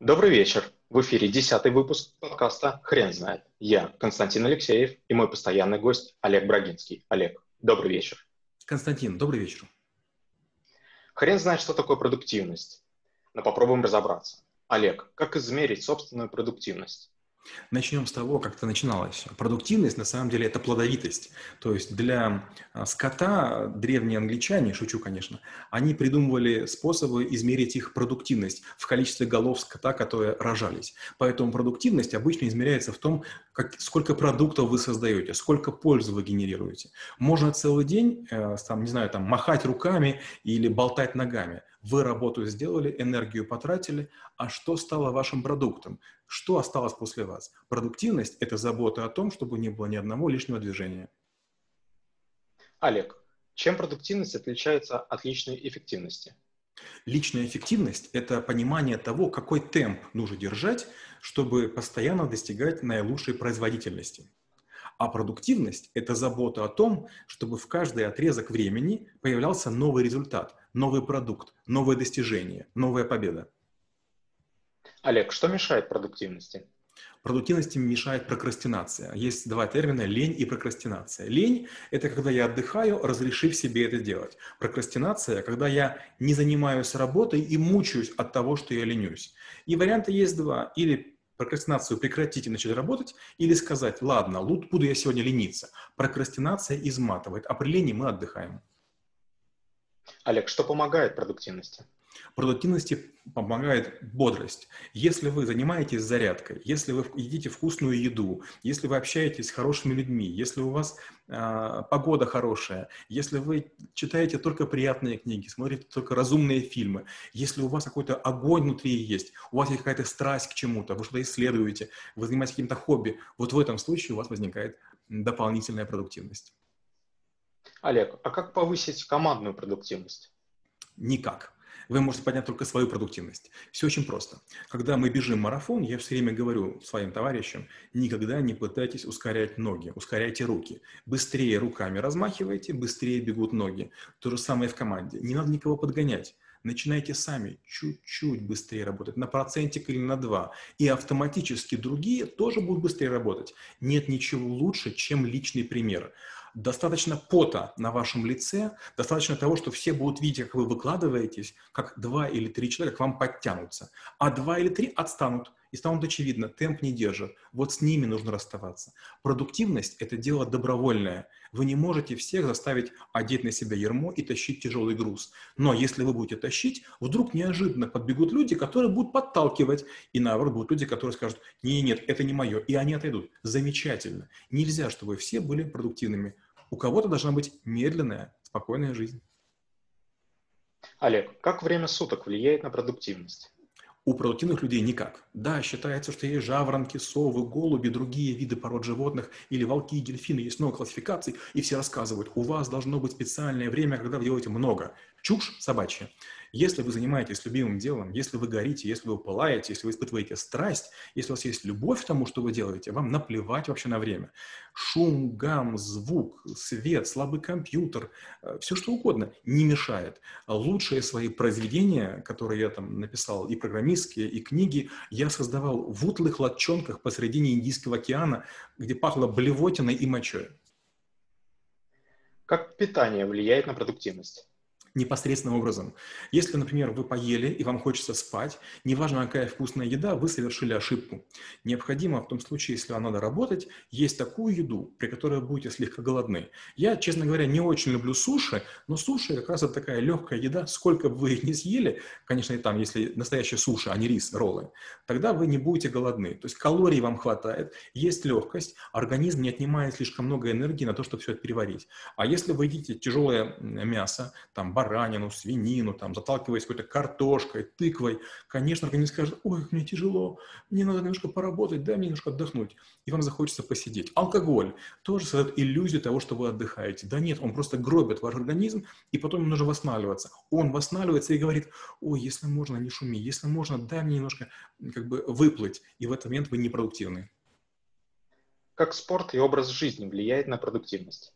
Добрый вечер. В эфире десятый выпуск подкаста «Хрен знает». Я Константин Алексеев и мой постоянный гость Олег Брагинский. Олег, добрый вечер. Константин, добрый вечер. Хрен знает, что такое продуктивность, но попробуем разобраться. Олег, как измерить собственную продуктивность? Начнем с того, как это начиналось. Продуктивность, на самом деле, это плодовитость. То есть для а, скота древние англичане, шучу, конечно, они придумывали способы измерить их продуктивность в количестве голов скота, которые рожались. Поэтому продуктивность обычно измеряется в том, как, сколько продуктов вы создаете, сколько пользы вы генерируете. Можно целый день, э, там, не знаю, там, махать руками или болтать ногами. Вы работу сделали, энергию потратили, а что стало вашим продуктом? Что осталось после вас? Продуктивность – это забота о том, чтобы не было ни одного лишнего движения. Олег, чем продуктивность отличается от личной эффективности? Личная эффективность – это понимание того, какой темп нужно держать, чтобы постоянно достигать наилучшей производительности. А продуктивность – это забота о том, чтобы в каждый отрезок времени появлялся новый результат, новый продукт, новое достижение, новая победа. Олег, что мешает продуктивности? Продуктивности мешает прокрастинация. Есть два термина – лень и прокрастинация. Лень – это когда я отдыхаю, разрешив себе это делать. Прокрастинация – когда я не занимаюсь работой и мучаюсь от того, что я ленюсь. И варианты есть два. Или прокрастинацию прекратить и начать работать, или сказать, ладно, буду я сегодня лениться. Прокрастинация изматывает, а при лени мы отдыхаем. Олег, что помогает продуктивности? Продуктивности помогает бодрость. Если вы занимаетесь зарядкой, если вы едите вкусную еду, если вы общаетесь с хорошими людьми, если у вас э, погода хорошая, если вы читаете только приятные книги, смотрите только разумные фильмы, если у вас какой-то огонь внутри есть, у вас есть какая-то страсть к чему-то, вы что-то исследуете, вы занимаетесь каким-то хобби, вот в этом случае у вас возникает дополнительная продуктивность. Олег, а как повысить командную продуктивность? Никак вы можете поднять только свою продуктивность. Все очень просто. Когда мы бежим марафон, я все время говорю своим товарищам, никогда не пытайтесь ускорять ноги, ускоряйте руки. Быстрее руками размахивайте, быстрее бегут ноги. То же самое в команде. Не надо никого подгонять. Начинайте сами чуть-чуть быстрее работать, на процентик или на два. И автоматически другие тоже будут быстрее работать. Нет ничего лучше, чем личный пример достаточно пота на вашем лице, достаточно того, что все будут видеть, как вы выкладываетесь, как два или три человека к вам подтянутся, а два или три отстанут и станут очевидно, темп не держит. Вот с ними нужно расставаться. Продуктивность – это дело добровольное. Вы не можете всех заставить одеть на себя ермо и тащить тяжелый груз. Но если вы будете тащить, вдруг неожиданно подбегут люди, которые будут подталкивать, и наоборот будут люди, которые скажут, нет, нет, это не мое, и они отойдут. Замечательно. Нельзя, чтобы все были продуктивными. У кого-то должна быть медленная, спокойная жизнь. Олег, как время суток влияет на продуктивность? У продуктивных людей никак. Да, считается, что есть жаворонки, совы, голуби, другие виды пород животных, или волки, дельфины, есть много классификаций, и все рассказывают, у вас должно быть специальное время, когда вы делаете много. Чушь собачья. Если вы занимаетесь любимым делом, если вы горите, если вы пылаете, если вы испытываете страсть, если у вас есть любовь к тому, что вы делаете, вам наплевать вообще на время. Шум, гам, звук, свет, слабый компьютер, э, все что угодно не мешает. Лучшие свои произведения, которые я там написал, и программистские, и книги, я создавал в утлых лодчонках посредине Индийского океана, где пахло блевотиной и мочой. Как питание влияет на продуктивность? Непосредственным образом. Если, например, вы поели и вам хочется спать, неважно, какая вкусная еда, вы совершили ошибку. Необходимо в том случае, если вам надо работать, есть такую еду, при которой вы будете слегка голодны. Я, честно говоря, не очень люблю суши, но суши как раз это такая легкая еда. Сколько бы вы их не съели, конечно, и там, если настоящие суши, а не рис, роллы, тогда вы не будете голодны. То есть калорий вам хватает, есть легкость, организм не отнимает слишком много энергии на то, чтобы все это переварить. А если вы едите тяжелое мясо, там, баранину, свинину, там, заталкиваясь какой-то картошкой, тыквой, конечно, организм скажет, ой, мне тяжело, мне надо немножко поработать, дай мне немножко отдохнуть. И вам захочется посидеть. Алкоголь тоже создает иллюзию того, что вы отдыхаете. Да нет, он просто гробит ваш организм, и потом ему нужно восстанавливаться. Он восстанавливается и говорит, ой, если можно, не шуми, если можно, дай мне немножко как бы выплыть. И в этот момент вы непродуктивны. Как спорт и образ жизни влияет на продуктивность?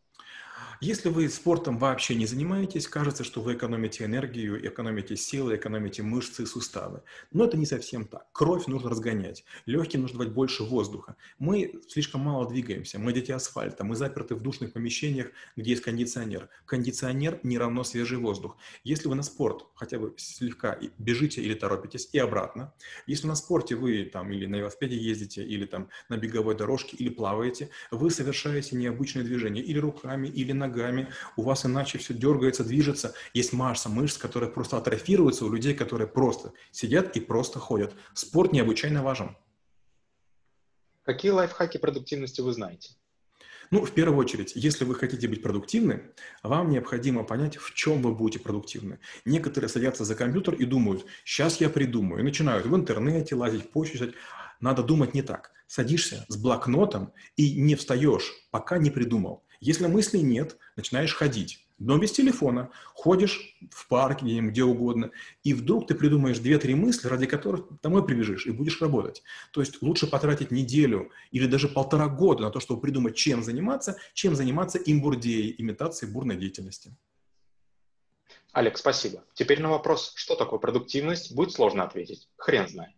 Если вы спортом вообще не занимаетесь, кажется, что вы экономите энергию, экономите силы, экономите мышцы и суставы. Но это не совсем так. Кровь нужно разгонять, легким нужно давать больше воздуха. Мы слишком мало двигаемся, мы дети асфальта, мы заперты в душных помещениях, где есть кондиционер. Кондиционер не равно свежий воздух. Если вы на спорт хотя бы слегка бежите или торопитесь и обратно, если на спорте вы там или на велосипеде ездите, или там на беговой дорожке, или плаваете, вы совершаете необычные движения или руками, или ногами, у вас иначе все дергается, движется. Есть масса мышц, которые просто атрофируются у людей, которые просто сидят и просто ходят. Спорт необычайно важен. Какие лайфхаки продуктивности вы знаете? Ну, в первую очередь, если вы хотите быть продуктивны, вам необходимо понять, в чем вы будете продуктивны. Некоторые садятся за компьютер и думают, сейчас я придумаю, и начинают в интернете лазить, почту Надо думать не так. Садишься с блокнотом и не встаешь, пока не придумал. Если мыслей нет, начинаешь ходить но без телефона. Ходишь в парке, где, где угодно, и вдруг ты придумаешь две-три мысли, ради которых домой прибежишь и будешь работать. То есть лучше потратить неделю или даже полтора года на то, чтобы придумать, чем заниматься, чем заниматься имбурдией, имитацией бурной деятельности. Олег, спасибо. Теперь на вопрос, что такое продуктивность, будет сложно ответить. Хрен знает.